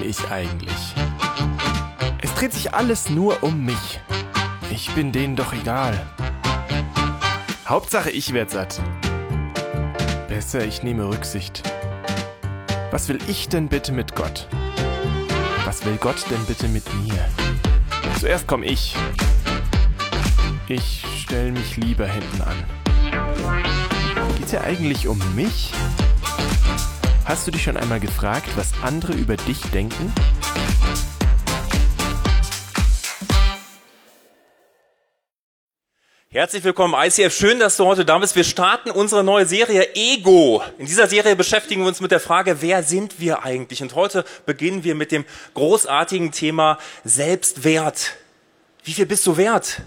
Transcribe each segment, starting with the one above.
bin ich eigentlich? Es dreht sich alles nur um mich. Ich bin denen doch egal. Hauptsache, ich werd satt. Besser, ich nehme Rücksicht. Was will ich denn bitte mit Gott? Was will Gott denn bitte mit mir? Zuerst komm ich. Ich stell mich lieber hinten an. Geht's ja eigentlich um mich? Hast du dich schon einmal gefragt, was andere über dich denken? Herzlich willkommen, ICF. Schön, dass du heute da bist. Wir starten unsere neue Serie Ego. In dieser Serie beschäftigen wir uns mit der Frage, wer sind wir eigentlich? Und heute beginnen wir mit dem großartigen Thema Selbstwert. Wie viel bist du wert?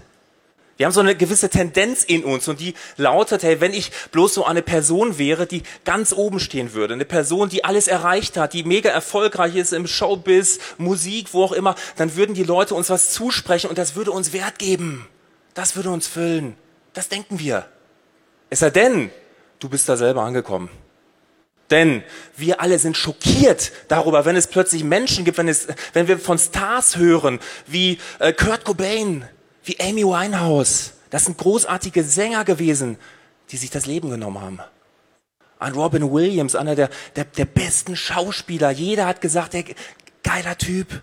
Wir haben so eine gewisse Tendenz in uns und die lautet, hey, wenn ich bloß so eine Person wäre, die ganz oben stehen würde, eine Person, die alles erreicht hat, die mega erfolgreich ist im Showbiz, Musik, wo auch immer, dann würden die Leute uns was zusprechen und das würde uns Wert geben. Das würde uns füllen. Das denken wir. Es sei denn, du bist da selber angekommen. Denn wir alle sind schockiert darüber, wenn es plötzlich Menschen gibt, wenn, es, wenn wir von Stars hören, wie äh, Kurt Cobain, wie Amy Winehouse. Das sind großartige Sänger gewesen, die sich das Leben genommen haben. An Robin Williams, einer der, der, der besten Schauspieler. Jeder hat gesagt, der geiler Typ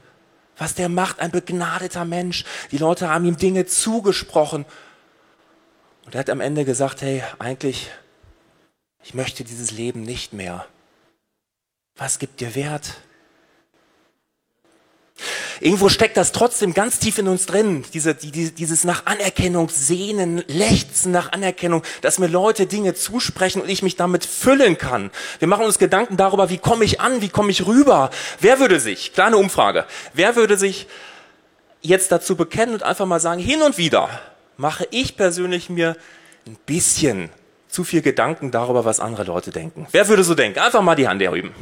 was der macht, ein begnadeter Mensch. Die Leute haben ihm Dinge zugesprochen. Und er hat am Ende gesagt, hey, eigentlich, ich möchte dieses Leben nicht mehr. Was gibt dir Wert? Irgendwo steckt das trotzdem ganz tief in uns drin, diese, die, dieses nach Anerkennung sehnen, lechzen nach Anerkennung, dass mir Leute Dinge zusprechen und ich mich damit füllen kann. Wir machen uns Gedanken darüber, wie komme ich an, wie komme ich rüber. Wer würde sich, kleine Umfrage, wer würde sich jetzt dazu bekennen und einfach mal sagen, hin und wieder mache ich persönlich mir ein bisschen zu viel Gedanken darüber, was andere Leute denken. Wer würde so denken? Einfach mal die Hand erheben.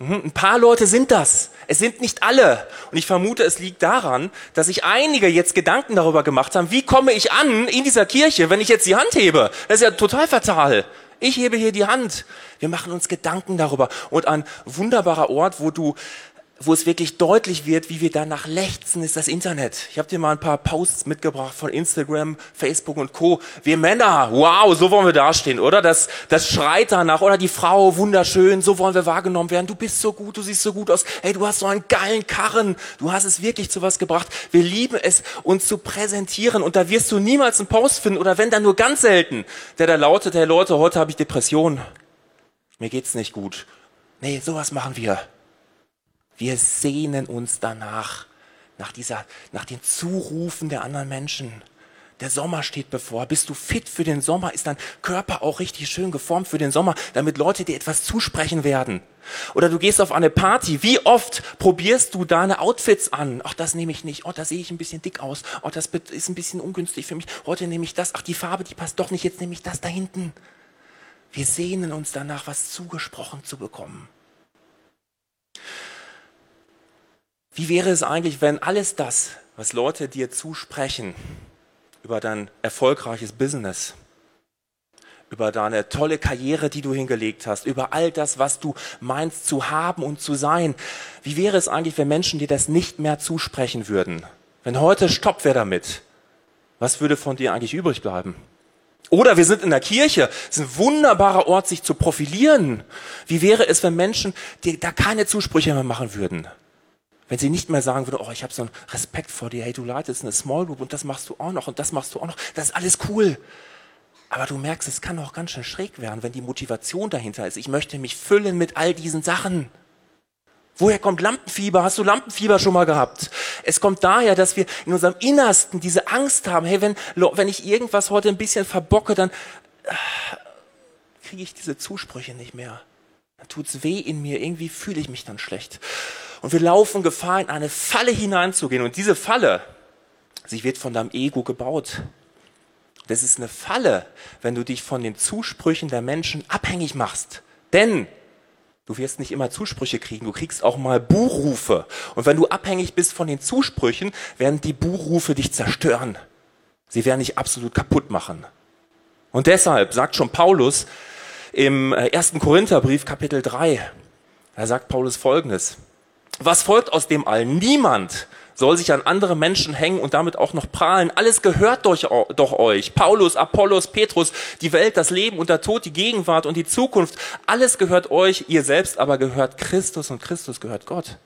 Mhm, ein paar Leute sind das. Es sind nicht alle. Und ich vermute, es liegt daran, dass sich einige jetzt Gedanken darüber gemacht haben, wie komme ich an in dieser Kirche, wenn ich jetzt die Hand hebe? Das ist ja total fatal. Ich hebe hier die Hand. Wir machen uns Gedanken darüber. Und ein wunderbarer Ort, wo du wo es wirklich deutlich wird, wie wir danach lechzen, ist das Internet. Ich habe dir mal ein paar Posts mitgebracht von Instagram, Facebook und Co. Wir Männer, wow, so wollen wir dastehen, oder? Das, das schreit danach. Oder die Frau, wunderschön, so wollen wir wahrgenommen werden. Du bist so gut, du siehst so gut aus. Hey, du hast so einen geilen Karren. Du hast es wirklich zu was gebracht. Wir lieben es, uns zu präsentieren. Und da wirst du niemals einen Post finden, oder wenn dann nur ganz selten, der da lautet, hey Leute, heute habe ich Depression. Mir geht's nicht gut. Nee, sowas machen wir. Wir sehnen uns danach, nach dieser, nach den Zurufen der anderen Menschen. Der Sommer steht bevor. Bist du fit für den Sommer? Ist dein Körper auch richtig schön geformt für den Sommer, damit Leute dir etwas zusprechen werden? Oder du gehst auf eine Party. Wie oft probierst du deine Outfits an? Ach, das nehme ich nicht. Oh, da sehe ich ein bisschen dick aus. Oh, das ist ein bisschen ungünstig für mich. Heute nehme ich das. Ach, die Farbe, die passt doch nicht. Jetzt nehme ich das da hinten. Wir sehnen uns danach, was zugesprochen zu bekommen. Wie wäre es eigentlich, wenn alles das, was Leute dir zusprechen, über dein erfolgreiches Business, über deine tolle Karriere, die du hingelegt hast, über all das, was du meinst zu haben und zu sein. Wie wäre es eigentlich, wenn Menschen dir das nicht mehr zusprechen würden? Wenn heute Stopp wäre damit, was würde von dir eigentlich übrig bleiben? Oder wir sind in der Kirche, es ist ein wunderbarer Ort, sich zu profilieren. Wie wäre es, wenn Menschen dir da keine Zusprüche mehr machen würden? Wenn sie nicht mehr sagen würde, oh, ich habe so einen Respekt vor dir, hey, du leitest eine Small Group und das machst du auch noch und das machst du auch noch, das ist alles cool. Aber du merkst, es kann auch ganz schön schräg werden, wenn die Motivation dahinter ist. Ich möchte mich füllen mit all diesen Sachen. Woher kommt Lampenfieber? Hast du Lampenfieber schon mal gehabt? Es kommt daher, dass wir in unserem Innersten diese Angst haben. Hey, wenn, wenn ich irgendwas heute ein bisschen verbocke, dann äh, kriege ich diese Zusprüche nicht mehr. Dann tut's weh in mir. Irgendwie fühle ich mich dann schlecht. Und wir laufen Gefahr, in eine Falle hineinzugehen. Und diese Falle, sie wird von deinem Ego gebaut. Das ist eine Falle, wenn du dich von den Zusprüchen der Menschen abhängig machst. Denn du wirst nicht immer Zusprüche kriegen, du kriegst auch mal Buhrufe. Und wenn du abhängig bist von den Zusprüchen, werden die Buhrufe dich zerstören. Sie werden dich absolut kaputt machen. Und deshalb sagt schon Paulus im äh, ersten Korintherbrief Kapitel 3, da sagt Paulus folgendes. Was folgt aus dem all? Niemand soll sich an andere Menschen hängen und damit auch noch prahlen. Alles gehört doch, doch euch. Paulus, Apollos, Petrus, die Welt, das Leben und der Tod, die Gegenwart und die Zukunft. Alles gehört euch, ihr selbst aber gehört Christus und Christus gehört Gott.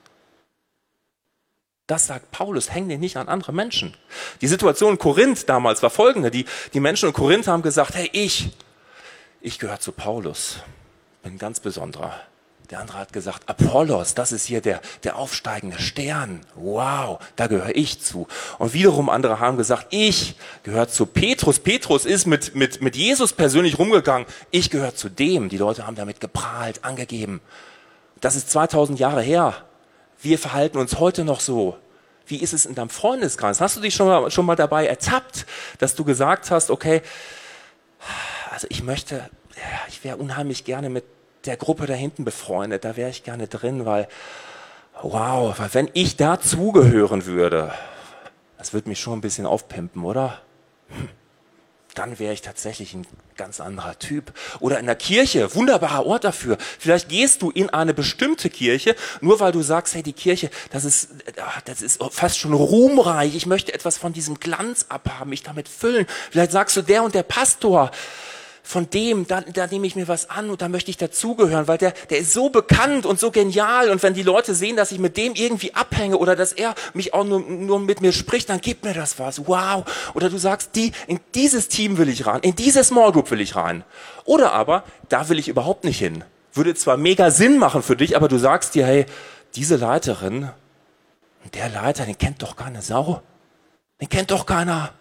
Das sagt Paulus, häng dich nicht an andere Menschen. Die Situation in Korinth damals war folgende. Die, die Menschen in Korinth haben gesagt, hey, ich, ich gehöre zu Paulus. Bin ganz besonderer. Der andere hat gesagt, Apollos, das ist hier der, der aufsteigende Stern. Wow, da gehöre ich zu. Und wiederum andere haben gesagt, ich gehöre zu Petrus. Petrus ist mit, mit, mit Jesus persönlich rumgegangen. Ich gehöre zu dem. Die Leute haben damit geprahlt, angegeben. Das ist 2000 Jahre her. Wir verhalten uns heute noch so. Wie ist es in deinem Freundeskreis? Hast du dich schon mal, schon mal dabei ertappt, dass du gesagt hast, okay, also ich möchte, ich wäre unheimlich gerne mit der Gruppe da hinten befreundet, da wäre ich gerne drin, weil, wow, weil wenn ich dazugehören würde, das würde mich schon ein bisschen aufpimpen, oder? Hm dann wäre ich tatsächlich ein ganz anderer Typ. Oder in der Kirche, wunderbarer Ort dafür. Vielleicht gehst du in eine bestimmte Kirche, nur weil du sagst, hey, die Kirche, das ist, das ist fast schon ruhmreich. Ich möchte etwas von diesem Glanz abhaben, mich damit füllen. Vielleicht sagst du, der und der Pastor, von dem, da, da nehme ich mir was an und da möchte ich dazugehören, weil der, der ist so bekannt und so genial und wenn die Leute sehen, dass ich mit dem irgendwie abhänge oder dass er mich auch nur, nur mit mir spricht, dann gibt mir das was. Wow. Oder du sagst, die, in dieses Team will ich rein, in diese Small Group will ich rein. Oder aber, da will ich überhaupt nicht hin. Würde zwar mega Sinn machen für dich, aber du sagst dir, hey, diese Leiterin, der Leiter, den kennt doch keine Sau. Den kennt doch keiner.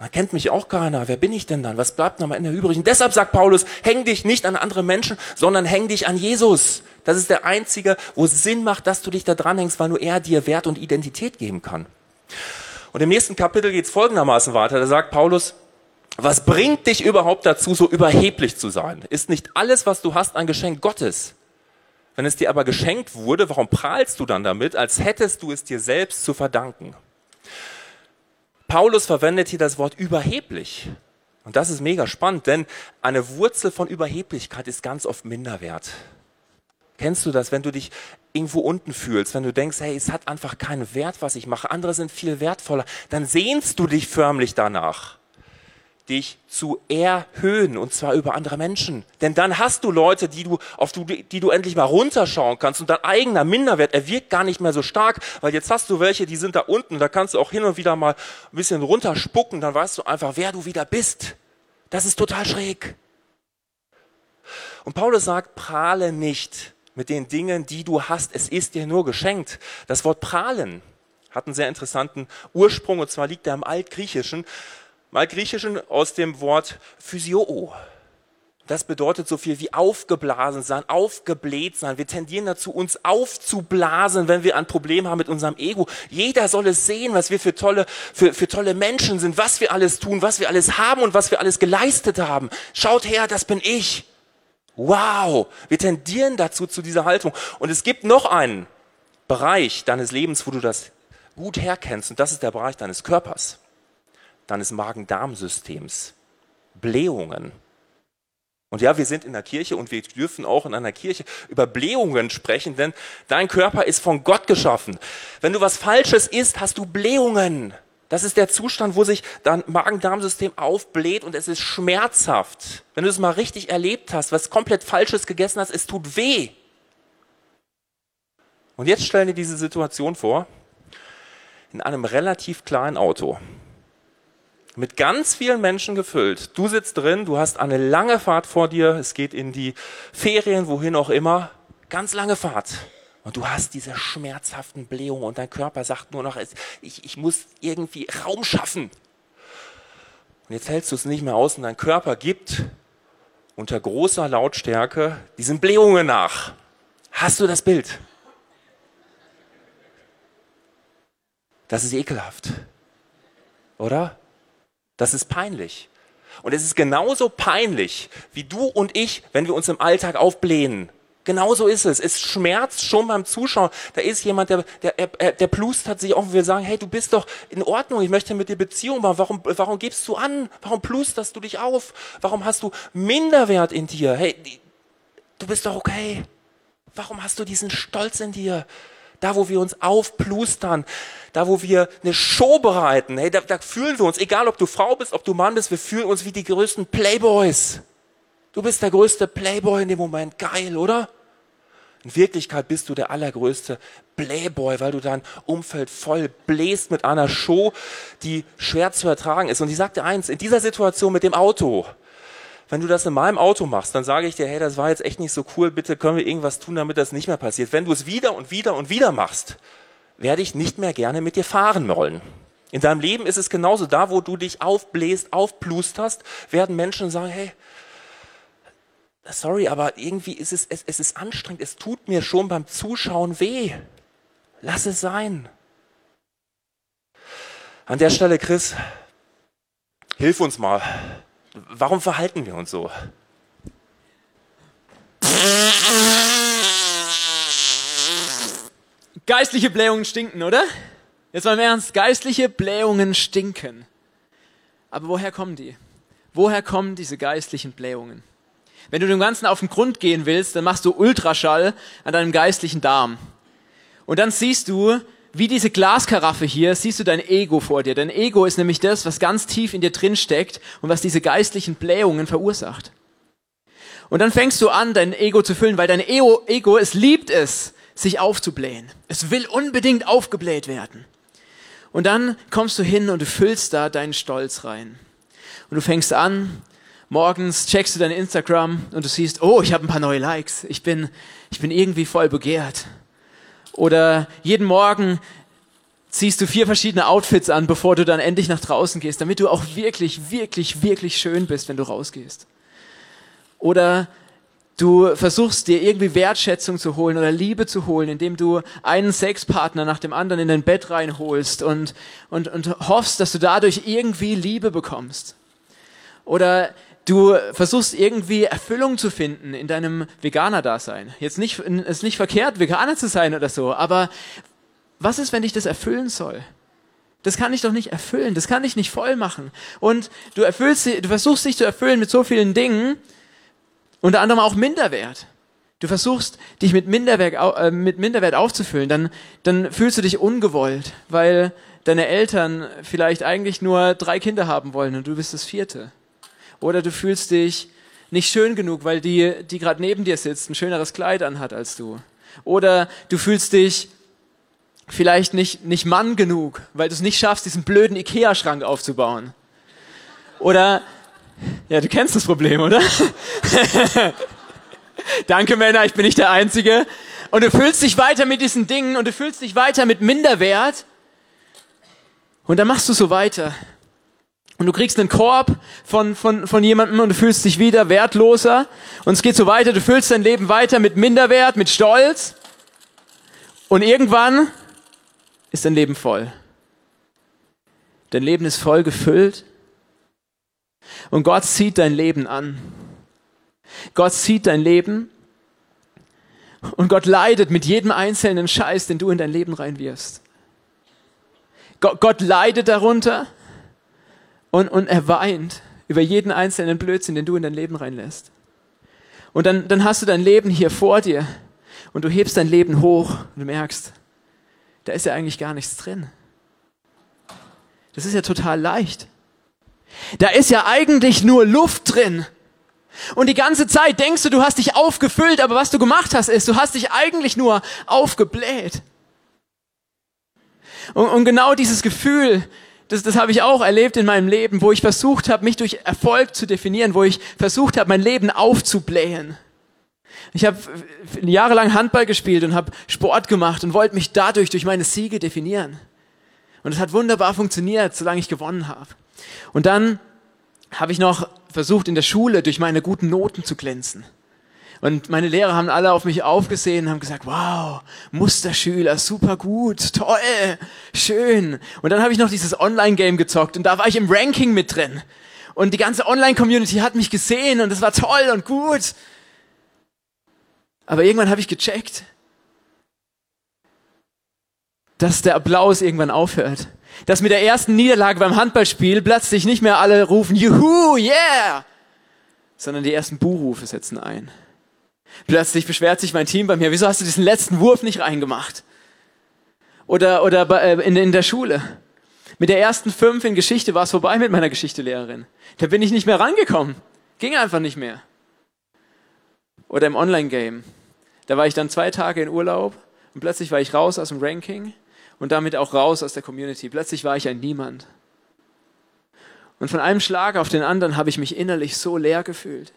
Da kennt mich auch keiner. Wer bin ich denn dann? Was bleibt noch am Ende übrig? Und deshalb sagt Paulus, häng dich nicht an andere Menschen, sondern häng dich an Jesus. Das ist der einzige, wo es Sinn macht, dass du dich da dranhängst, weil nur er dir Wert und Identität geben kann. Und im nächsten Kapitel geht es folgendermaßen weiter. Da sagt Paulus, was bringt dich überhaupt dazu, so überheblich zu sein? Ist nicht alles, was du hast, ein Geschenk Gottes? Wenn es dir aber geschenkt wurde, warum prahlst du dann damit, als hättest du es dir selbst zu verdanken? Paulus verwendet hier das Wort überheblich. Und das ist mega spannend, denn eine Wurzel von Überheblichkeit ist ganz oft Minderwert. Kennst du das, wenn du dich irgendwo unten fühlst, wenn du denkst, hey, es hat einfach keinen Wert, was ich mache, andere sind viel wertvoller, dann sehnst du dich förmlich danach dich zu erhöhen und zwar über andere Menschen. Denn dann hast du Leute, die du, auf die, die du endlich mal runterschauen kannst und dein eigener Minderwert, er wirkt gar nicht mehr so stark, weil jetzt hast du welche, die sind da unten, da kannst du auch hin und wieder mal ein bisschen runterspucken, dann weißt du einfach, wer du wieder bist. Das ist total schräg. Und Paulus sagt, prahle nicht mit den Dingen, die du hast. Es ist dir nur geschenkt. Das Wort prahlen hat einen sehr interessanten Ursprung und zwar liegt er im Altgriechischen mal Griechischen aus dem Wort Physio. Das bedeutet so viel wie aufgeblasen sein, aufgebläht sein. Wir tendieren dazu, uns aufzublasen, wenn wir ein Problem haben mit unserem Ego. Jeder soll es sehen, was wir für tolle, für, für tolle Menschen sind, was wir alles tun, was wir alles haben und was wir alles geleistet haben. Schaut her, das bin ich. Wow. Wir tendieren dazu, zu dieser Haltung. Und es gibt noch einen Bereich deines Lebens, wo du das gut herkennst. Und das ist der Bereich deines Körpers deines Magen-Darm-Systems, Blähungen. Und ja, wir sind in der Kirche und wir dürfen auch in einer Kirche über Blähungen sprechen, denn dein Körper ist von Gott geschaffen. Wenn du was Falsches isst, hast du Blähungen. Das ist der Zustand, wo sich dein Magen-Darm-System aufbläht und es ist schmerzhaft. Wenn du es mal richtig erlebt hast, was komplett Falsches gegessen hast, es tut weh. Und jetzt stell dir diese Situation vor, in einem relativ kleinen Auto mit ganz vielen Menschen gefüllt. Du sitzt drin, du hast eine lange Fahrt vor dir, es geht in die Ferien, wohin auch immer, ganz lange Fahrt. Und du hast diese schmerzhaften Blähungen und dein Körper sagt nur noch, ich, ich muss irgendwie Raum schaffen. Und jetzt hältst du es nicht mehr aus und dein Körper gibt unter großer Lautstärke diesen Blähungen nach. Hast du das Bild? Das ist ekelhaft. Oder? Das ist peinlich. Und es ist genauso peinlich, wie du und ich, wenn wir uns im Alltag aufblähen. Genauso ist es. Es schmerzt schon beim Zuschauen. Da ist jemand, der, der, der plustert sich auf und will sagen, hey, du bist doch in Ordnung, ich möchte mit dir Beziehung machen. Warum, warum gibst du an? Warum plusterst du dich auf? Warum hast du Minderwert in dir? Hey, du bist doch okay. Warum hast du diesen Stolz in dir? Da, wo wir uns aufplustern, da, wo wir eine Show bereiten, hey, da, da fühlen wir uns, egal ob du Frau bist, ob du Mann bist, wir fühlen uns wie die größten Playboys. Du bist der größte Playboy in dem Moment. Geil, oder? In Wirklichkeit bist du der allergrößte Playboy, weil du dein Umfeld voll bläst mit einer Show, die schwer zu ertragen ist. Und ich sagte eins, in dieser Situation mit dem Auto, wenn du das in meinem Auto machst, dann sage ich dir, hey, das war jetzt echt nicht so cool, bitte können wir irgendwas tun, damit das nicht mehr passiert. Wenn du es wieder und wieder und wieder machst, werde ich nicht mehr gerne mit dir fahren wollen. In deinem Leben ist es genauso, da wo du dich aufbläst, aufplusterst, werden Menschen sagen, hey, sorry, aber irgendwie ist es, es, es ist anstrengend, es tut mir schon beim Zuschauen weh. Lass es sein. An der Stelle, Chris, hilf uns mal. Warum verhalten wir uns so? Geistliche Blähungen stinken, oder? Jetzt mal im Ernst, geistliche Blähungen stinken. Aber woher kommen die? Woher kommen diese geistlichen Blähungen? Wenn du dem Ganzen auf den Grund gehen willst, dann machst du Ultraschall an deinem geistlichen Darm. Und dann siehst du, wie diese Glaskaraffe hier, siehst du dein Ego vor dir. Dein Ego ist nämlich das, was ganz tief in dir drin steckt und was diese geistlichen Blähungen verursacht. Und dann fängst du an, dein Ego zu füllen, weil dein Ego, Ego es liebt es, sich aufzublähen. Es will unbedingt aufgebläht werden. Und dann kommst du hin und du füllst da deinen Stolz rein. Und du fängst an, morgens checkst du dein Instagram und du siehst, oh, ich habe ein paar neue Likes. Ich bin, ich bin irgendwie voll begehrt. Oder jeden Morgen ziehst du vier verschiedene Outfits an, bevor du dann endlich nach draußen gehst, damit du auch wirklich, wirklich, wirklich schön bist, wenn du rausgehst. Oder du versuchst dir irgendwie Wertschätzung zu holen oder Liebe zu holen, indem du einen Sexpartner nach dem anderen in dein Bett reinholst und, und, und hoffst, dass du dadurch irgendwie Liebe bekommst. Oder du versuchst irgendwie Erfüllung zu finden in deinem Veganer-Dasein. Jetzt nicht, es ist nicht verkehrt, Veganer zu sein oder so, aber was ist, wenn dich das erfüllen soll? Das kann ich doch nicht erfüllen, das kann ich nicht voll machen. Und du erfüllst, du versuchst dich zu erfüllen mit so vielen Dingen, unter anderem auch Minderwert. Du versuchst, dich mit Minderwert, äh, mit Minderwert aufzufüllen, dann, dann fühlst du dich ungewollt, weil deine Eltern vielleicht eigentlich nur drei Kinder haben wollen und du bist das vierte. Oder du fühlst dich nicht schön genug, weil die, die gerade neben dir sitzt, ein schöneres Kleid anhat als du. Oder du fühlst dich vielleicht nicht, nicht Mann genug, weil du es nicht schaffst, diesen blöden Ikea-Schrank aufzubauen. Oder, ja, du kennst das Problem, oder? Danke, Männer, ich bin nicht der Einzige. Und du fühlst dich weiter mit diesen Dingen und du fühlst dich weiter mit Minderwert. Und dann machst du so weiter. Und du kriegst einen Korb von, von, von jemandem und du fühlst dich wieder wertloser. Und es geht so weiter, du füllst dein Leben weiter mit Minderwert, mit Stolz. Und irgendwann ist dein Leben voll. Dein Leben ist voll gefüllt. Und Gott zieht dein Leben an. Gott zieht dein Leben. Und Gott leidet mit jedem einzelnen Scheiß, den du in dein Leben reinwirfst. Gott, Gott leidet darunter und, und er weint über jeden einzelnen Blödsinn, den du in dein Leben reinlässt. Und dann, dann hast du dein Leben hier vor dir und du hebst dein Leben hoch und du merkst, da ist ja eigentlich gar nichts drin. Das ist ja total leicht. Da ist ja eigentlich nur Luft drin. Und die ganze Zeit denkst du, du hast dich aufgefüllt, aber was du gemacht hast, ist, du hast dich eigentlich nur aufgebläht. Und, und genau dieses Gefühl, das, das habe ich auch erlebt in meinem Leben, wo ich versucht habe, mich durch Erfolg zu definieren, wo ich versucht habe, mein Leben aufzublähen. Ich habe jahrelang Handball gespielt und habe Sport gemacht und wollte mich dadurch durch meine Siege definieren. Und es hat wunderbar funktioniert, solange ich gewonnen habe. Und dann habe ich noch versucht, in der Schule durch meine guten Noten zu glänzen. Und meine Lehrer haben alle auf mich aufgesehen und haben gesagt, wow, Musterschüler, super gut, toll, schön. Und dann habe ich noch dieses Online-Game gezockt und da war ich im Ranking mit drin. Und die ganze Online-Community hat mich gesehen und es war toll und gut. Aber irgendwann habe ich gecheckt, dass der Applaus irgendwann aufhört. Dass mit der ersten Niederlage beim Handballspiel plötzlich nicht mehr alle rufen, juhu, yeah, sondern die ersten Buhrufe setzen ein. Plötzlich beschwert sich mein Team bei mir, wieso hast du diesen letzten Wurf nicht reingemacht? Oder, oder bei, äh, in, in der Schule. Mit der ersten fünf in Geschichte war es vorbei mit meiner Geschichtelehrerin. Da bin ich nicht mehr rangekommen. Ging einfach nicht mehr. Oder im Online-Game. Da war ich dann zwei Tage in Urlaub und plötzlich war ich raus aus dem Ranking und damit auch raus aus der Community. Plötzlich war ich ein Niemand. Und von einem Schlag auf den anderen habe ich mich innerlich so leer gefühlt.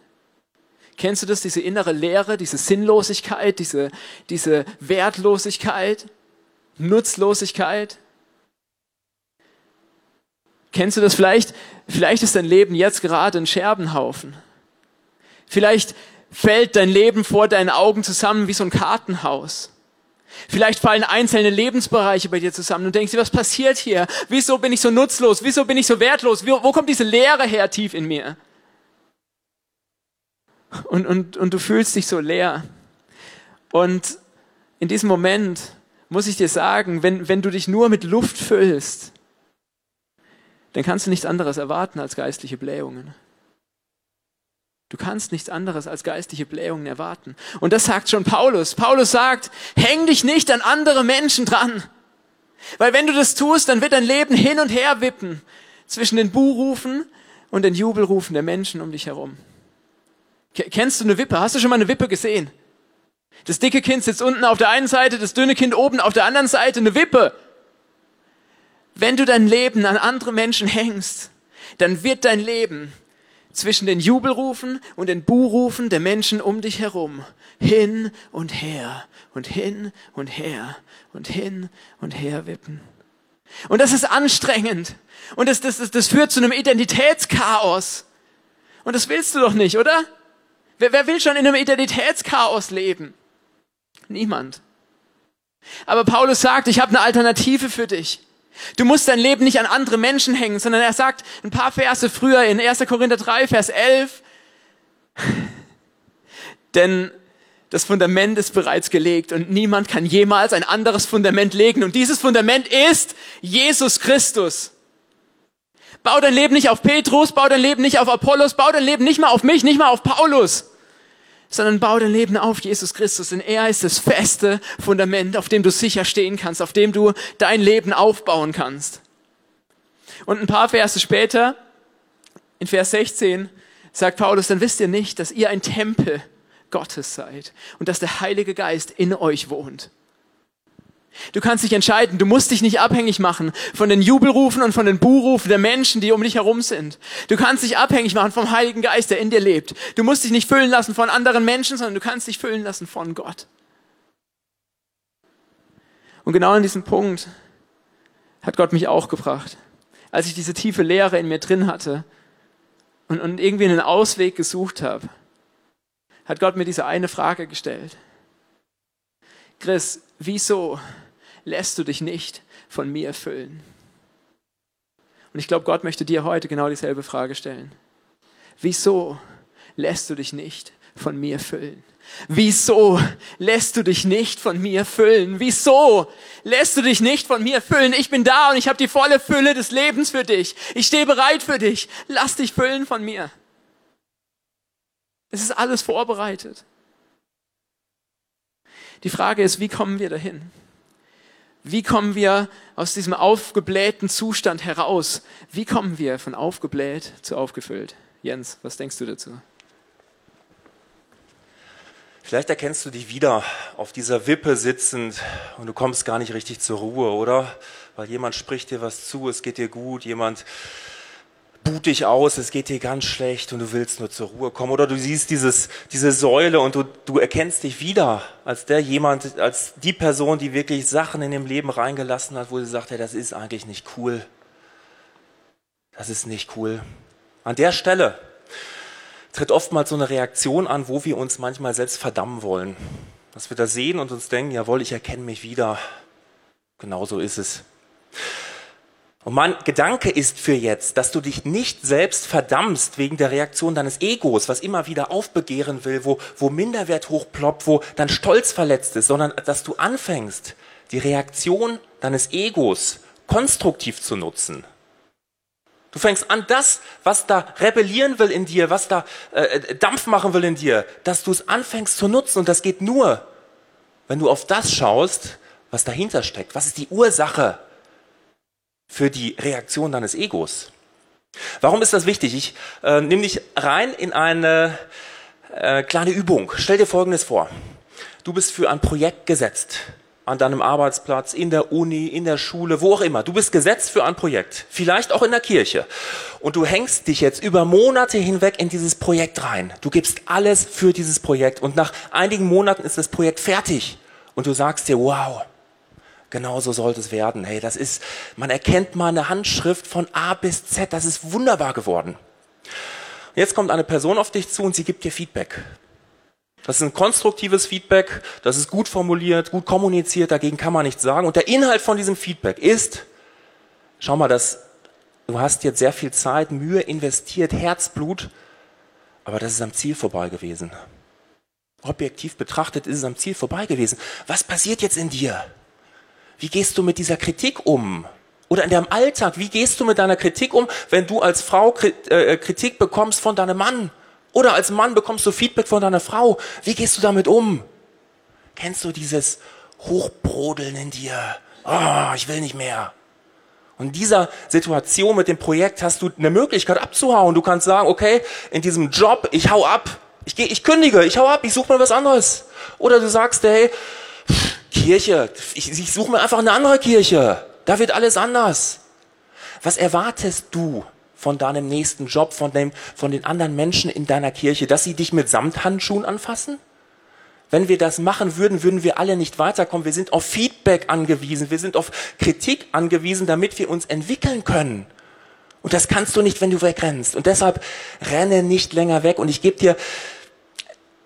Kennst du das, diese innere Leere, diese Sinnlosigkeit, diese, diese Wertlosigkeit, Nutzlosigkeit? Kennst du das vielleicht? Vielleicht ist dein Leben jetzt gerade ein Scherbenhaufen. Vielleicht fällt dein Leben vor deinen Augen zusammen wie so ein Kartenhaus. Vielleicht fallen einzelne Lebensbereiche bei dir zusammen und denkst dir, was passiert hier? Wieso bin ich so nutzlos? Wieso bin ich so wertlos? Wo kommt diese Leere her tief in mir? Und, und, und du fühlst dich so leer. Und in diesem Moment muss ich dir sagen, wenn, wenn du dich nur mit Luft füllst, dann kannst du nichts anderes erwarten als geistliche Blähungen. Du kannst nichts anderes als geistliche Blähungen erwarten. Und das sagt schon Paulus. Paulus sagt, häng dich nicht an andere Menschen dran. Weil wenn du das tust, dann wird dein Leben hin und her wippen zwischen den Buhrufen und den Jubelrufen der Menschen um dich herum. Kennst du eine Wippe? Hast du schon mal eine Wippe gesehen? Das dicke Kind sitzt unten auf der einen Seite, das dünne Kind oben auf der anderen Seite, eine Wippe. Wenn du dein Leben an andere Menschen hängst, dann wird dein Leben zwischen den Jubelrufen und den Buhrufen der Menschen um dich herum hin und her und hin und her und hin und her wippen. Und das ist anstrengend. Und das, das, das, das führt zu einem Identitätschaos. Und das willst du doch nicht, oder? Wer, wer will schon in einem Identitätschaos leben? Niemand. Aber Paulus sagt, ich habe eine Alternative für dich. Du musst dein Leben nicht an andere Menschen hängen, sondern er sagt ein paar Verse früher in 1. Korinther 3, Vers 11, denn das Fundament ist bereits gelegt und niemand kann jemals ein anderes Fundament legen. Und dieses Fundament ist Jesus Christus. Bau dein Leben nicht auf Petrus, bau dein Leben nicht auf Apollos, bau dein Leben nicht mal auf mich, nicht mal auf Paulus, sondern bau dein Leben auf Jesus Christus, denn er ist das feste Fundament, auf dem du sicher stehen kannst, auf dem du dein Leben aufbauen kannst. Und ein paar Verse später, in Vers 16, sagt Paulus, dann wisst ihr nicht, dass ihr ein Tempel Gottes seid und dass der Heilige Geist in euch wohnt. Du kannst dich entscheiden, du musst dich nicht abhängig machen von den Jubelrufen und von den Buhrufen der Menschen, die um dich herum sind. Du kannst dich abhängig machen vom Heiligen Geist, der in dir lebt. Du musst dich nicht füllen lassen von anderen Menschen, sondern du kannst dich füllen lassen von Gott. Und genau an diesem Punkt hat Gott mich auch gebracht. Als ich diese tiefe Leere in mir drin hatte und, und irgendwie einen Ausweg gesucht habe, hat Gott mir diese eine Frage gestellt. Chris, wieso lässt du dich nicht von mir erfüllen? Und ich glaube, Gott möchte dir heute genau dieselbe Frage stellen. Wieso lässt du dich nicht von mir füllen? Wieso lässt du dich nicht von mir füllen? Wieso lässt du dich nicht von mir füllen? Ich bin da und ich habe die volle Fülle des Lebens für dich. Ich stehe bereit für dich. Lass dich füllen von mir. Es ist alles vorbereitet. Die Frage ist, wie kommen wir dahin? Wie kommen wir aus diesem aufgeblähten Zustand heraus? Wie kommen wir von aufgebläht zu aufgefüllt? Jens, was denkst du dazu? Vielleicht erkennst du dich wieder auf dieser Wippe sitzend und du kommst gar nicht richtig zur Ruhe, oder? Weil jemand spricht dir was zu, es geht dir gut, jemand buht dich aus, es geht dir ganz schlecht und du willst nur zur Ruhe kommen. Oder du siehst dieses, diese Säule und du, du erkennst dich wieder als der jemand, als die Person, die wirklich Sachen in dem Leben reingelassen hat, wo sie sagt, ja, das ist eigentlich nicht cool. Das ist nicht cool. An der Stelle tritt oftmals so eine Reaktion an, wo wir uns manchmal selbst verdammen wollen. Dass wir da sehen und uns denken, jawohl, ich erkenne mich wieder. Genau so ist es. Und mein Gedanke ist für jetzt, dass du dich nicht selbst verdammst wegen der Reaktion deines Egos, was immer wieder aufbegehren will, wo, wo Minderwert hochploppt, wo dein Stolz verletzt ist, sondern dass du anfängst, die Reaktion deines Egos konstruktiv zu nutzen. Du fängst an, das, was da rebellieren will in dir, was da äh, Dampf machen will in dir, dass du es anfängst zu nutzen. Und das geht nur, wenn du auf das schaust, was dahinter steckt. Was ist die Ursache für die Reaktion deines Egos? Warum ist das wichtig? Ich äh, nehme dich rein in eine äh, kleine Übung. Stell dir Folgendes vor. Du bist für ein Projekt gesetzt an deinem Arbeitsplatz, in der Uni, in der Schule, wo auch immer. Du bist gesetzt für ein Projekt, vielleicht auch in der Kirche. Und du hängst dich jetzt über Monate hinweg in dieses Projekt rein. Du gibst alles für dieses Projekt und nach einigen Monaten ist das Projekt fertig und du sagst dir, wow, genau so sollte es werden. Hey, das ist, man erkennt mal eine Handschrift von A bis Z, das ist wunderbar geworden. Jetzt kommt eine Person auf dich zu und sie gibt dir Feedback. Das ist ein konstruktives Feedback, das ist gut formuliert, gut kommuniziert, dagegen kann man nichts sagen. Und der Inhalt von diesem Feedback ist, schau mal, das, du hast jetzt sehr viel Zeit, Mühe investiert, Herzblut, aber das ist am Ziel vorbei gewesen. Objektiv betrachtet ist es am Ziel vorbei gewesen. Was passiert jetzt in dir? Wie gehst du mit dieser Kritik um? Oder in deinem Alltag, wie gehst du mit deiner Kritik um, wenn du als Frau äh, Kritik bekommst von deinem Mann? Oder als Mann bekommst du Feedback von deiner Frau. Wie gehst du damit um? Kennst du dieses Hochbrodeln in dir? Oh, ich will nicht mehr. Und in dieser Situation mit dem Projekt hast du eine Möglichkeit abzuhauen. Du kannst sagen, okay, in diesem Job, ich hau ab. Ich gehe, ich kündige, ich hau ab, ich suche mir was anderes. Oder du sagst, hey, Kirche, ich, ich suche mir einfach eine andere Kirche. Da wird alles anders. Was erwartest du von deinem nächsten Job, von, dem, von den anderen Menschen in deiner Kirche, dass sie dich mit Samthandschuhen anfassen? Wenn wir das machen würden, würden wir alle nicht weiterkommen. Wir sind auf Feedback angewiesen, wir sind auf Kritik angewiesen, damit wir uns entwickeln können. Und das kannst du nicht, wenn du wegrennst. Und deshalb renne nicht länger weg. Und ich gebe dir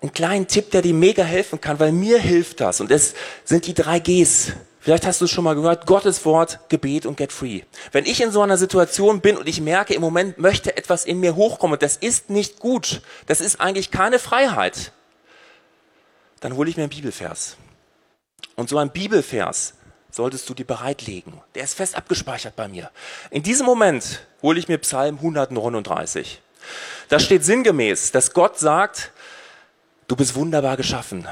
einen kleinen Tipp, der dir mega helfen kann, weil mir hilft das. Und es sind die drei Gs. Vielleicht hast du es schon mal gehört, Gottes Wort, Gebet und Get Free. Wenn ich in so einer Situation bin und ich merke, im Moment möchte etwas in mir hochkommen, das ist nicht gut, das ist eigentlich keine Freiheit, dann hole ich mir einen Bibelvers. Und so ein Bibelvers solltest du dir bereitlegen. Der ist fest abgespeichert bei mir. In diesem Moment hole ich mir Psalm 139. Da steht sinngemäß, dass Gott sagt, du bist wunderbar geschaffen.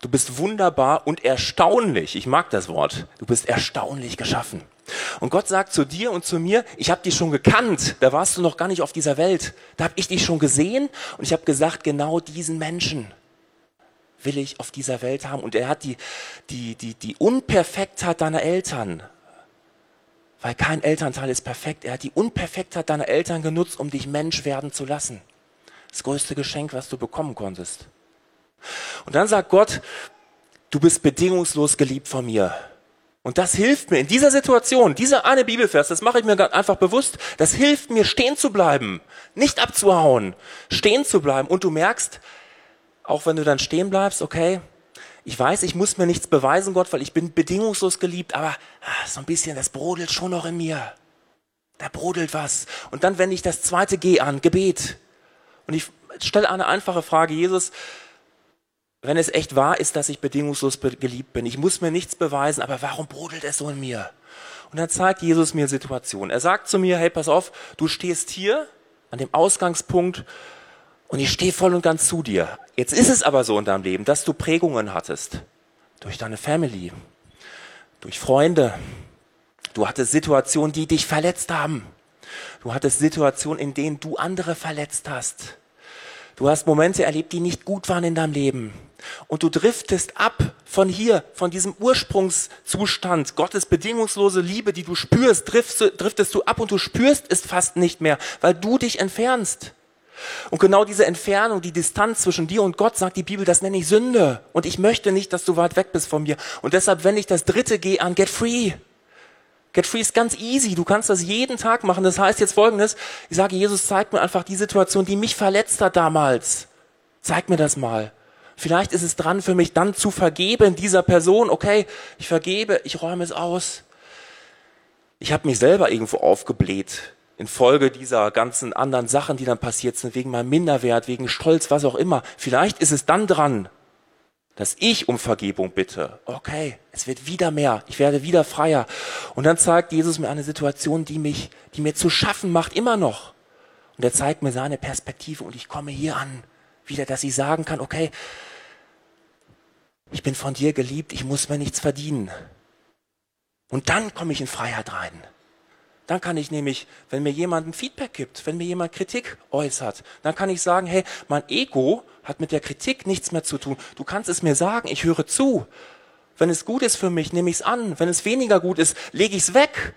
Du bist wunderbar und erstaunlich. Ich mag das Wort. Du bist erstaunlich geschaffen. Und Gott sagt zu dir und zu mir, ich habe dich schon gekannt, da warst du noch gar nicht auf dieser Welt. Da habe ich dich schon gesehen und ich habe gesagt, genau diesen Menschen will ich auf dieser Welt haben. Und er hat die, die, die, die Unperfektheit deiner Eltern, weil kein Elternteil ist perfekt, er hat die Unperfektheit deiner Eltern genutzt, um dich Mensch werden zu lassen. Das größte Geschenk, was du bekommen konntest. Und dann sagt Gott, du bist bedingungslos geliebt von mir. Und das hilft mir in dieser Situation, dieser eine Bibelvers, das mache ich mir einfach bewusst, das hilft mir stehen zu bleiben, nicht abzuhauen, stehen zu bleiben. Und du merkst, auch wenn du dann stehen bleibst, okay, ich weiß, ich muss mir nichts beweisen, Gott, weil ich bin bedingungslos geliebt, aber ah, so ein bisschen, das brodelt schon noch in mir. Da brodelt was. Und dann wende ich das zweite G an, Gebet. Und ich stelle eine einfache Frage, Jesus, wenn es echt wahr ist, dass ich bedingungslos geliebt bin. Ich muss mir nichts beweisen, aber warum brodelt es so in mir? Und dann zeigt Jesus mir Situationen. Er sagt zu mir, hey, pass auf, du stehst hier an dem Ausgangspunkt und ich stehe voll und ganz zu dir. Jetzt ist es aber so in deinem Leben, dass du Prägungen hattest. Durch deine Family, durch Freunde. Du hattest Situationen, die dich verletzt haben. Du hattest Situationen, in denen du andere verletzt hast. Du hast Momente erlebt, die nicht gut waren in deinem Leben. Und du driftest ab von hier, von diesem Ursprungszustand, Gottes bedingungslose Liebe, die du spürst, driftest, du ab und du spürst es fast nicht mehr, weil du dich entfernst. Und genau diese Entfernung, die Distanz zwischen dir und Gott, sagt die Bibel, das nenne ich Sünde. Und ich möchte nicht, dass du weit weg bist von mir. Und deshalb wende ich das dritte G an, get free. Get Free ist ganz easy. Du kannst das jeden Tag machen. Das heißt jetzt folgendes. Ich sage, Jesus, zeig mir einfach die Situation, die mich verletzt hat damals. Zeig mir das mal. Vielleicht ist es dran für mich dann zu vergeben dieser Person. Okay, ich vergebe, ich räume es aus. Ich habe mich selber irgendwo aufgebläht infolge dieser ganzen anderen Sachen, die dann passiert sind, wegen meinem Minderwert, wegen Stolz, was auch immer. Vielleicht ist es dann dran, dass ich um Vergebung bitte. Okay, es wird wieder mehr, ich werde wieder freier. Und dann zeigt Jesus mir eine Situation, die mich, die mir zu schaffen macht, immer noch. Und er zeigt mir seine Perspektive und ich komme hier an, wieder, dass ich sagen kann, okay, ich bin von dir geliebt, ich muss mir nichts verdienen. Und dann komme ich in Freiheit rein. Dann kann ich nämlich, wenn mir jemand ein Feedback gibt, wenn mir jemand Kritik äußert, dann kann ich sagen, hey, mein Ego hat mit der Kritik nichts mehr zu tun. Du kannst es mir sagen, ich höre zu. Wenn es gut ist für mich, nehme ich es an. Wenn es weniger gut ist, lege ich es weg.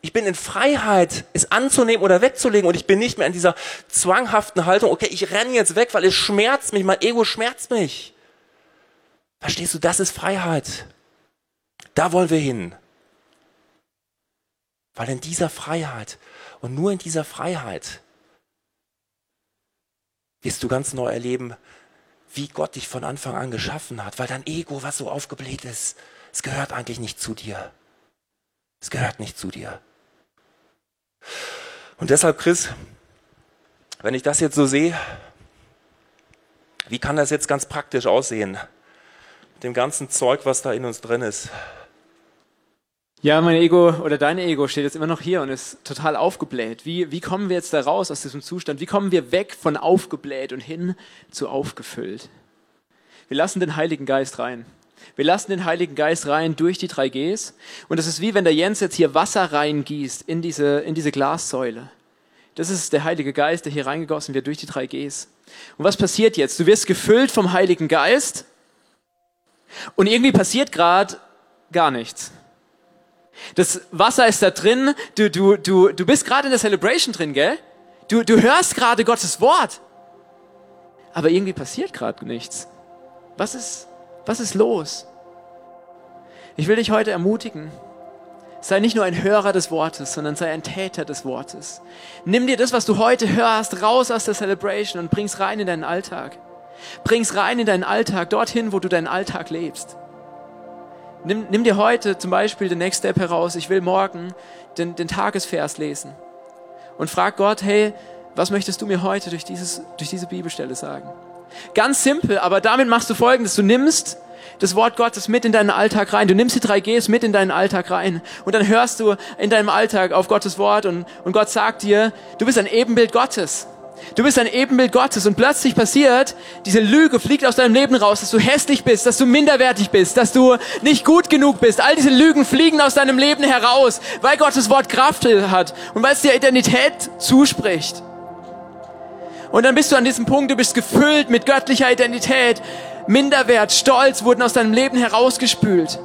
Ich bin in Freiheit, es anzunehmen oder wegzulegen und ich bin nicht mehr in dieser zwanghaften Haltung, okay, ich renne jetzt weg, weil es schmerzt mich, mein Ego schmerzt mich. Verstehst du, das ist Freiheit. Da wollen wir hin. Weil in dieser Freiheit und nur in dieser Freiheit wirst du ganz neu erleben, wie Gott dich von Anfang an geschaffen hat, weil dein Ego, was so aufgebläht ist, es gehört eigentlich nicht zu dir. Es gehört nicht zu dir. Und deshalb, Chris, wenn ich das jetzt so sehe, wie kann das jetzt ganz praktisch aussehen? Mit dem ganzen Zeug, was da in uns drin ist. Ja, mein Ego oder dein Ego steht jetzt immer noch hier und ist total aufgebläht. Wie, wie kommen wir jetzt da raus aus diesem Zustand? Wie kommen wir weg von aufgebläht und hin zu aufgefüllt? Wir lassen den Heiligen Geist rein. Wir lassen den Heiligen Geist rein durch die drei Gs. Und es ist wie wenn der Jens jetzt hier Wasser reingießt in diese, in diese Glassäule. Das ist der Heilige Geist, der hier reingegossen wird durch die drei Gs. Und was passiert jetzt? Du wirst gefüllt vom Heiligen Geist und irgendwie passiert gerade gar nichts. Das Wasser ist da drin. Du, du, du, du bist gerade in der Celebration drin, gell? Du, du hörst gerade Gottes Wort. Aber irgendwie passiert gerade nichts. Was ist, was ist los? Ich will dich heute ermutigen. Sei nicht nur ein Hörer des Wortes, sondern sei ein Täter des Wortes. Nimm dir das, was du heute hörst, raus aus der Celebration und bring's rein in deinen Alltag. Bring's rein in deinen Alltag, dorthin, wo du deinen Alltag lebst. Nimm, nimm dir heute zum Beispiel den Next Step heraus. Ich will morgen den, den Tagesvers lesen. Und frag Gott, hey, was möchtest du mir heute durch, dieses, durch diese Bibelstelle sagen? Ganz simpel, aber damit machst du folgendes. Du nimmst das Wort Gottes mit in deinen Alltag rein. Du nimmst die drei Gs mit in deinen Alltag rein. Und dann hörst du in deinem Alltag auf Gottes Wort und, und Gott sagt dir, du bist ein Ebenbild Gottes. Du bist ein Ebenbild Gottes und plötzlich passiert, diese Lüge fliegt aus deinem Leben raus, dass du hässlich bist, dass du minderwertig bist, dass du nicht gut genug bist. All diese Lügen fliegen aus deinem Leben heraus, weil Gottes Wort Kraft hat und weil es dir Identität zuspricht. Und dann bist du an diesem Punkt, du bist gefüllt mit göttlicher Identität. Minderwert, Stolz wurden aus deinem Leben herausgespült.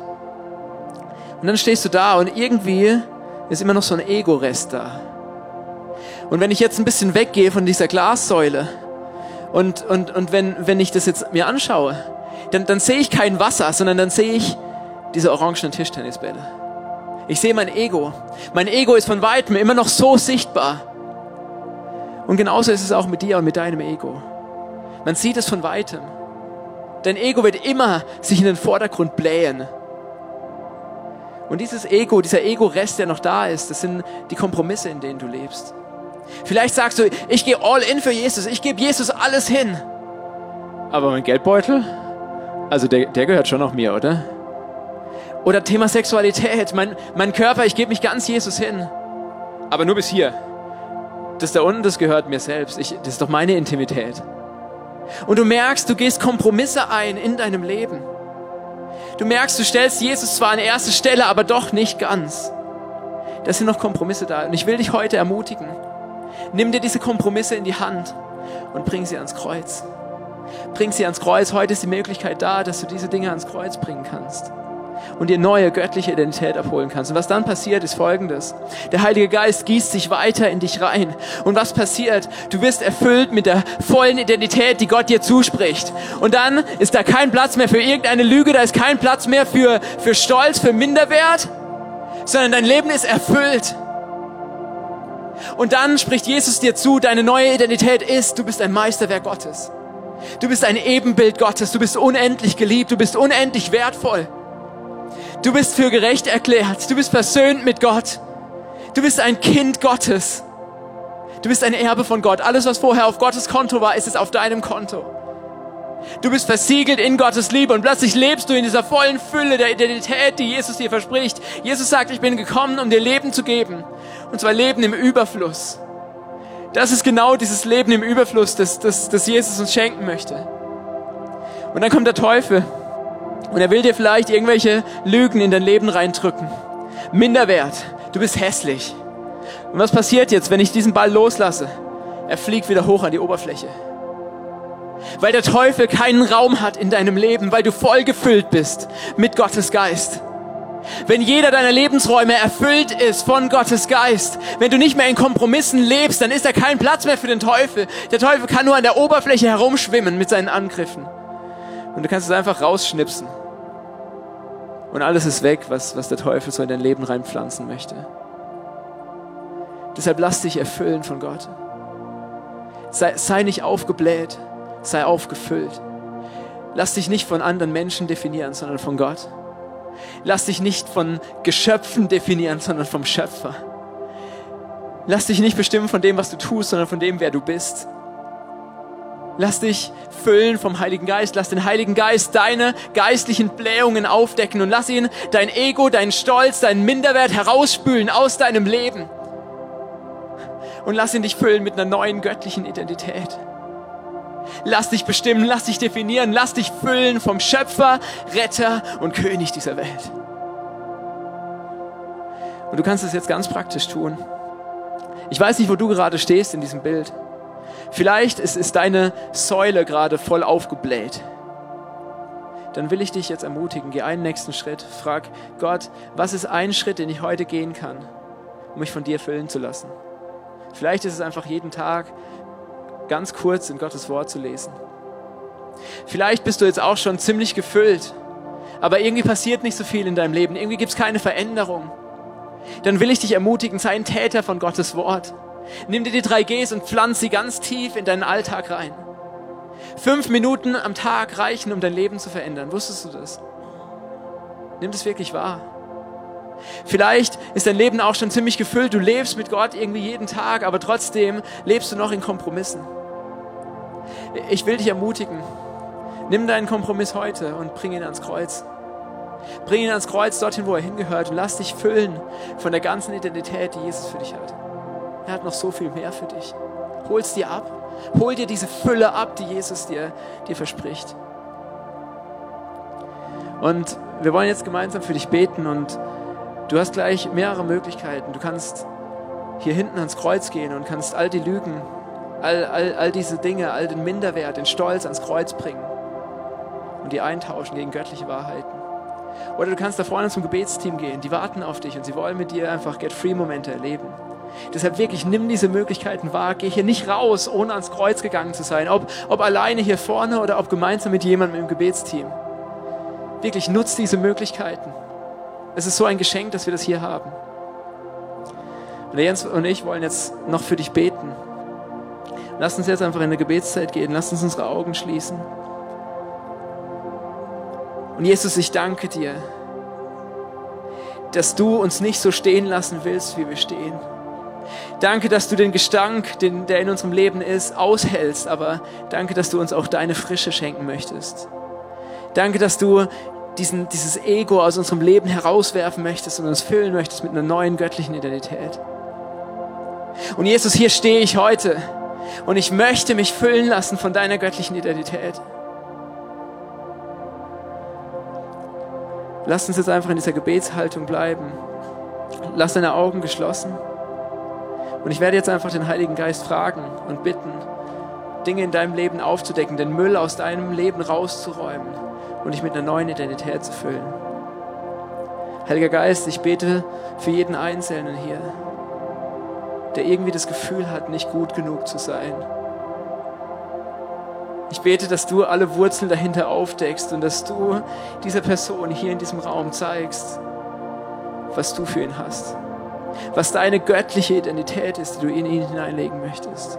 Und dann stehst du da und irgendwie ist immer noch so ein Ego-Rest da. Und wenn ich jetzt ein bisschen weggehe von dieser Glassäule und, und, und wenn, wenn ich das jetzt mir anschaue, dann, dann sehe ich kein Wasser, sondern dann sehe ich diese orangenen Tischtennisbälle. Ich sehe mein Ego. Mein Ego ist von weitem immer noch so sichtbar. Und genauso ist es auch mit dir und mit deinem Ego. Man sieht es von weitem. Dein Ego wird immer sich in den Vordergrund blähen. Und dieses Ego, dieser Ego-Rest, der noch da ist, das sind die Kompromisse, in denen du lebst. Vielleicht sagst du, ich gehe all in für Jesus, ich gebe Jesus alles hin. Aber mein Geldbeutel? Also der, der gehört schon noch mir, oder? Oder Thema Sexualität, mein, mein Körper, ich gebe mich ganz Jesus hin. Aber nur bis hier. Das da unten, das gehört mir selbst. Ich, das ist doch meine Intimität. Und du merkst, du gehst Kompromisse ein in deinem Leben. Du merkst, du stellst Jesus zwar an erste Stelle, aber doch nicht ganz. Da sind noch Kompromisse da. Und ich will dich heute ermutigen. Nimm dir diese Kompromisse in die Hand und bring sie ans Kreuz. Bring sie ans Kreuz. Heute ist die Möglichkeit da, dass du diese Dinge ans Kreuz bringen kannst und dir neue göttliche Identität abholen kannst. Und was dann passiert, ist folgendes. Der Heilige Geist gießt sich weiter in dich rein. Und was passiert? Du wirst erfüllt mit der vollen Identität, die Gott dir zuspricht. Und dann ist da kein Platz mehr für irgendeine Lüge, da ist kein Platz mehr für, für Stolz, für Minderwert, sondern dein Leben ist erfüllt und dann spricht Jesus dir zu, deine neue Identität ist, du bist ein Meisterwerk Gottes. Du bist ein Ebenbild Gottes, du bist unendlich geliebt, du bist unendlich wertvoll. Du bist für gerecht erklärt, du bist versöhnt mit Gott. Du bist ein Kind Gottes. Du bist ein Erbe von Gott. Alles, was vorher auf Gottes Konto war, ist es auf deinem Konto. Du bist versiegelt in Gottes Liebe und plötzlich lebst du in dieser vollen Fülle der Identität, die Jesus dir verspricht. Jesus sagt, ich bin gekommen, um dir Leben zu geben. Und zwar Leben im Überfluss. Das ist genau dieses Leben im Überfluss, das, das, das Jesus uns schenken möchte. Und dann kommt der Teufel und er will dir vielleicht irgendwelche Lügen in dein Leben reindrücken. Minderwert, du bist hässlich. Und was passiert jetzt, wenn ich diesen Ball loslasse? Er fliegt wieder hoch an die Oberfläche weil der Teufel keinen Raum hat in deinem Leben, weil du voll gefüllt bist mit Gottes Geist. Wenn jeder deiner Lebensräume erfüllt ist von Gottes Geist, wenn du nicht mehr in Kompromissen lebst, dann ist da kein Platz mehr für den Teufel. Der Teufel kann nur an der Oberfläche herumschwimmen mit seinen Angriffen. Und du kannst es einfach rausschnipsen. Und alles ist weg, was, was der Teufel so in dein Leben reinpflanzen möchte. Deshalb lass dich erfüllen von Gott. Sei, sei nicht aufgebläht sei aufgefüllt. Lass dich nicht von anderen Menschen definieren, sondern von Gott. Lass dich nicht von Geschöpfen definieren, sondern vom Schöpfer. Lass dich nicht bestimmen von dem, was du tust, sondern von dem, wer du bist. Lass dich füllen vom Heiligen Geist. Lass den Heiligen Geist deine geistlichen Blähungen aufdecken und lass ihn dein Ego, deinen Stolz, deinen Minderwert herausspülen aus deinem Leben. Und lass ihn dich füllen mit einer neuen göttlichen Identität. Lass dich bestimmen, lass dich definieren, lass dich füllen vom Schöpfer, Retter und König dieser Welt. Und du kannst es jetzt ganz praktisch tun. Ich weiß nicht, wo du gerade stehst in diesem Bild. Vielleicht ist, ist deine Säule gerade voll aufgebläht. Dann will ich dich jetzt ermutigen, geh einen nächsten Schritt. Frag Gott, was ist ein Schritt, den ich heute gehen kann, um mich von dir füllen zu lassen? Vielleicht ist es einfach jeden Tag ganz kurz in Gottes Wort zu lesen. Vielleicht bist du jetzt auch schon ziemlich gefüllt, aber irgendwie passiert nicht so viel in deinem Leben, irgendwie gibt es keine Veränderung. Dann will ich dich ermutigen, sei ein Täter von Gottes Wort. Nimm dir die drei Gs und pflanz sie ganz tief in deinen Alltag rein. Fünf Minuten am Tag reichen, um dein Leben zu verändern. Wusstest du das? Nimm das wirklich wahr. Vielleicht ist dein Leben auch schon ziemlich gefüllt. Du lebst mit Gott irgendwie jeden Tag, aber trotzdem lebst du noch in Kompromissen. Ich will dich ermutigen. Nimm deinen Kompromiss heute und bring ihn ans Kreuz. Bring ihn ans Kreuz dorthin, wo er hingehört und lass dich füllen von der ganzen Identität, die Jesus für dich hat. Er hat noch so viel mehr für dich. Hol es dir ab. Hol dir diese Fülle ab, die Jesus dir, dir verspricht. Und wir wollen jetzt gemeinsam für dich beten und Du hast gleich mehrere Möglichkeiten. Du kannst hier hinten ans Kreuz gehen und kannst all die Lügen, all, all, all diese Dinge, all den Minderwert, den Stolz ans Kreuz bringen und die eintauschen gegen göttliche Wahrheiten. Oder du kannst da vorne zum Gebetsteam gehen, die warten auf dich und sie wollen mit dir einfach Get-Free-Momente erleben. Deshalb wirklich, nimm diese Möglichkeiten wahr, geh hier nicht raus, ohne ans Kreuz gegangen zu sein, ob, ob alleine hier vorne oder ob gemeinsam mit jemandem im Gebetsteam. Wirklich, nutz diese Möglichkeiten. Es ist so ein Geschenk, dass wir das hier haben. Und Jens und ich wollen jetzt noch für dich beten. Lass uns jetzt einfach in eine Gebetszeit gehen. Lass uns unsere Augen schließen. Und Jesus, ich danke dir, dass du uns nicht so stehen lassen willst, wie wir stehen. Danke, dass du den Gestank, den, der in unserem Leben ist, aushältst, aber danke, dass du uns auch deine Frische schenken möchtest. Danke, dass du diesen, dieses Ego aus unserem Leben herauswerfen möchtest und uns füllen möchtest mit einer neuen göttlichen Identität. Und Jesus, hier stehe ich heute und ich möchte mich füllen lassen von deiner göttlichen Identität. Lass uns jetzt einfach in dieser Gebetshaltung bleiben. Lass deine Augen geschlossen. Und ich werde jetzt einfach den Heiligen Geist fragen und bitten, Dinge in deinem Leben aufzudecken, den Müll aus deinem Leben rauszuräumen und dich mit einer neuen Identität zu füllen. Heiliger Geist, ich bete für jeden Einzelnen hier, der irgendwie das Gefühl hat, nicht gut genug zu sein. Ich bete, dass du alle Wurzeln dahinter aufdeckst und dass du dieser Person hier in diesem Raum zeigst, was du für ihn hast. Was deine göttliche Identität ist, die du in ihn hineinlegen möchtest.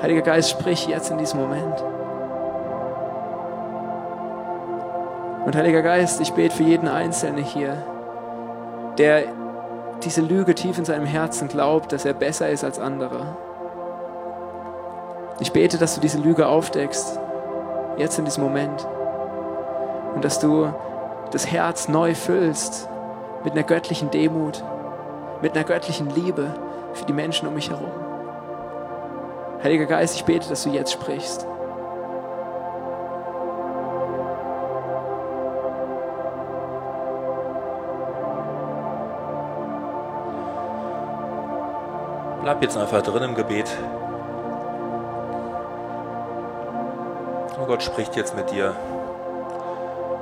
Heiliger Geist, sprich jetzt in diesem Moment. Und Heiliger Geist, ich bete für jeden Einzelnen hier, der diese Lüge tief in seinem Herzen glaubt, dass er besser ist als andere. Ich bete, dass du diese Lüge aufdeckst Jetzt in diesem Moment. Und dass du das Herz neu füllst mit einer göttlichen Demut, mit einer göttlichen Liebe für die Menschen um mich herum. Heiliger Geist, ich bete, dass du jetzt sprichst. Bleib jetzt einfach drin im Gebet. Und Gott spricht jetzt mit dir.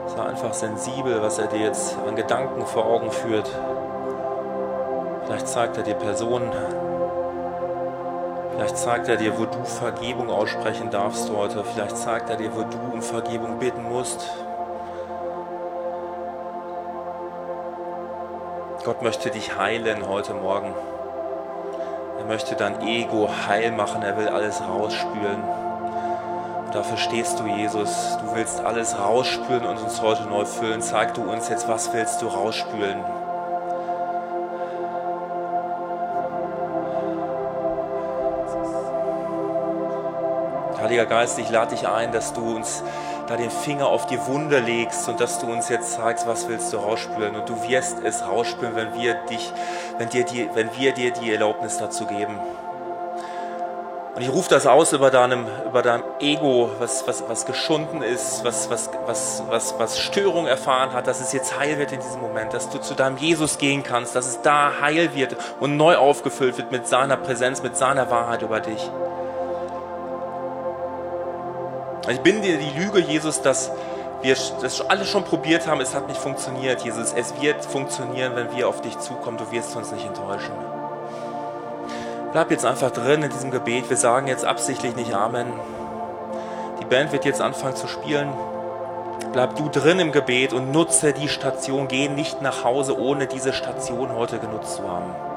Sei einfach sensibel, was er dir jetzt an Gedanken vor Augen führt. Vielleicht zeigt er dir Personen. Vielleicht zeigt er dir, wo du Vergebung aussprechen darfst heute. Vielleicht zeigt er dir, wo du um Vergebung bitten musst. Gott möchte dich heilen heute Morgen. Er möchte dein Ego heil machen, er will alles rausspülen. Und dafür stehst du, Jesus. Du willst alles rausspülen und uns heute neu füllen. Zeig du uns jetzt, was willst du rausspülen? Heiliger Geist, ich lade dich ein, dass du uns da den Finger auf die Wunde legst und dass du uns jetzt zeigst, was willst du rausspülen. Und du wirst es rausspülen, wenn wir, dich, wenn, dir die, wenn wir dir die Erlaubnis dazu geben. Und ich rufe das aus über deinem, über deinem Ego, was, was, was geschunden ist, was, was, was, was, was Störung erfahren hat, dass es jetzt heil wird in diesem Moment, dass du zu deinem Jesus gehen kannst, dass es da heil wird und neu aufgefüllt wird mit seiner Präsenz, mit seiner Wahrheit über dich. Ich bin dir die Lüge, Jesus, dass wir das alles schon probiert haben, es hat nicht funktioniert, Jesus. Es wird funktionieren, wenn wir auf dich zukommen. Du wirst uns nicht enttäuschen. Bleib jetzt einfach drin in diesem Gebet. Wir sagen jetzt absichtlich nicht Amen. Die Band wird jetzt anfangen zu spielen. Bleib du drin im Gebet und nutze die Station. Geh nicht nach Hause, ohne diese Station heute genutzt zu haben.